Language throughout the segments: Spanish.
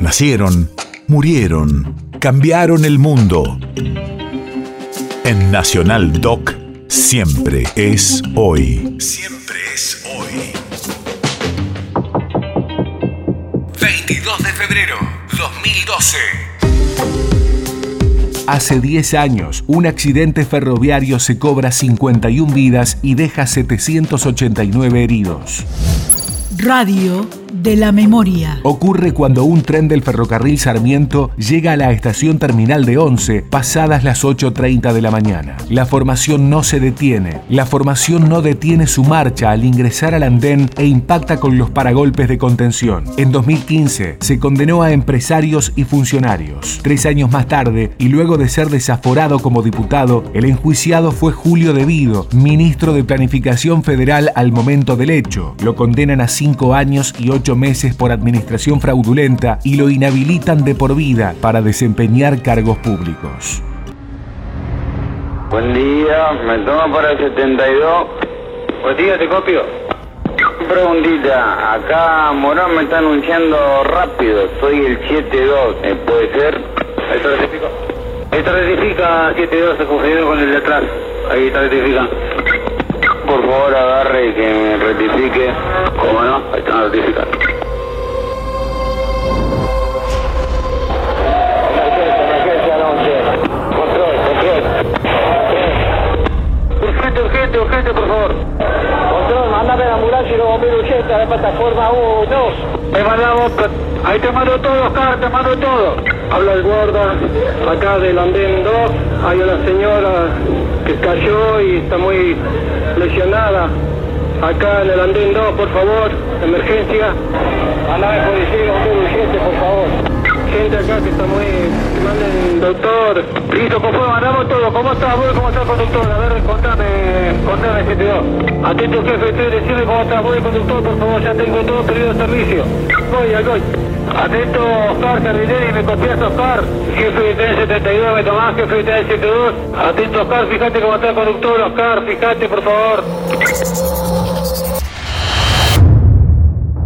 Nacieron, murieron, cambiaron el mundo. En Nacional Doc, siempre es hoy. Siempre es hoy. 22 de febrero, 2012. Hace 10 años, un accidente ferroviario se cobra 51 vidas y deja 789 heridos. Radio de la memoria. Ocurre cuando un tren del ferrocarril Sarmiento llega a la estación terminal de 11 pasadas las 8.30 de la mañana. La formación no se detiene. La formación no detiene su marcha al ingresar al andén e impacta con los paragolpes de contención. En 2015 se condenó a empresarios y funcionarios. Tres años más tarde, y luego de ser desaforado como diputado, el enjuiciado fue Julio Devido, ministro de Planificación Federal al momento del hecho. Lo condenan a cinco años y ocho meses por administración fraudulenta y lo inhabilitan de por vida para desempeñar cargos públicos. Buen día, me toma para el 72. Buen día, te copio. Preguntita, acá Morón me está anunciando rápido, soy el 72, ¿eh, ¿puede ser? Ahí está rectifica. Ahí está rectifica 72, se confundió con el de atrás. Ahí está rectifica. Por favor agarre y que me rectifique. ¿Cómo no? Ahí está rectificando. Urgente, urgente, urgente, por favor. Control, mandame la ambulancia y los bomberos urgentes a la plataforma 1, 2. Te mandamos, ahí te mando todo, Oscar, te mando todo. Habla el guarda, acá del andén 2, hay una señora que cayó y está muy lesionada. Acá en el andén 2, por favor, emergencia. Mandame policía y bombero urgente, por favor. Gente acá que está muy... manden doctor. Listo, por favor, mandamos todo. ¿Cómo estás? ¿Cómo está el conductor? A ver, contame, contame, 72. Atento, jefe, estoy decirle cómo está el conductor, por favor, ya tengo todo pedido de servicio. Voy, acá voy. Atento, Oscar Carabineri, me copias, Oscar. Jefe de TN 72, me tomás, jefe de TN 72. Atento, Oscar, fíjate cómo está el conductor, Oscar, fíjate, por favor.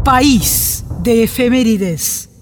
País de efemérides.